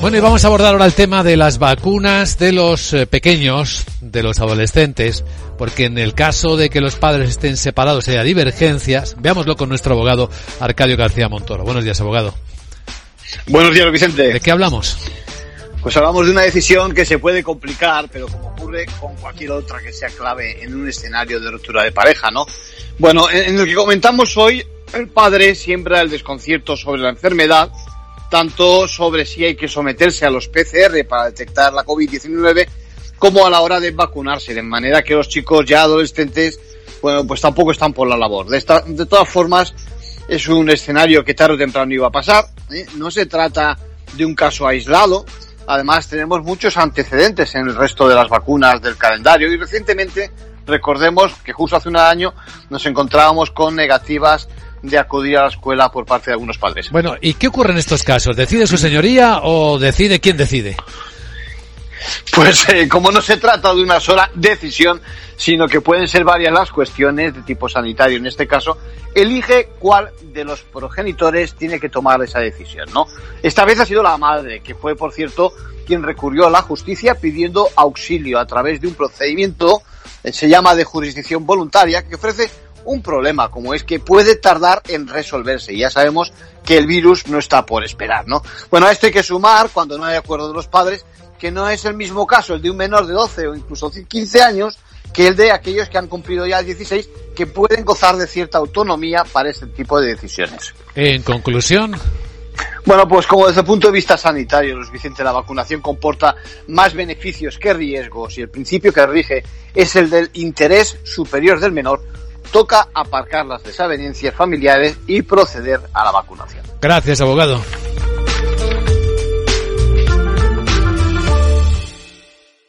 Bueno, y vamos a abordar ahora el tema de las vacunas de los eh, pequeños, de los adolescentes, porque en el caso de que los padres estén separados y haya divergencias, veámoslo con nuestro abogado Arcadio García Montoro. Buenos días, abogado. Buenos días, Vicente. ¿De qué hablamos? Pues hablamos de una decisión que se puede complicar, pero como ocurre con cualquier otra que sea clave en un escenario de ruptura de pareja, ¿no? Bueno, en, el que comentamos hoy, el padre siembra el desconcierto sobre la enfermedad, tanto sobre si hay que someterse a los PCR para detectar la COVID-19, como a la hora de vacunarse, de manera que los chicos ya adolescentes, bueno, pues tampoco están por la labor. De, todas formas, es un escenario que tarde o temprano iba a pasar. ¿eh? No se trata de un caso aislado. Además, tenemos muchos antecedentes en el resto de las vacunas del calendario y recientemente recordemos que justo hace un año nos encontrábamos con negativas de acudir a la escuela por parte de algunos padres. Bueno, ¿y qué ocurre en estos casos? ¿Decide su señoría o decide quién decide? Pues eh, como no se trata de una sola decisión, sino que pueden ser varias las cuestiones de tipo sanitario. En este caso, elige cuál de los progenitores tiene que tomar esa decisión, ¿no? Esta vez ha sido la madre, que fue, por cierto, quien recurrió a la justicia pidiendo auxilio a través de un procedimiento, eh, se llama de jurisdicción voluntaria, que ofrece un problema, como es que puede tardar en resolverse. Y ya sabemos que el virus no está por esperar, ¿no? Bueno, a esto hay que sumar, cuando no hay acuerdo de los padres, que no es el mismo caso el de un menor de 12 o incluso 15 años que el de aquellos que han cumplido ya 16 que pueden gozar de cierta autonomía para este tipo de decisiones. En conclusión. Bueno, pues como desde el punto de vista sanitario, Luis Vicente, la vacunación comporta más beneficios que riesgos y el principio que rige es el del interés superior del menor, toca aparcar las desavenencias familiares y proceder a la vacunación. Gracias, abogado.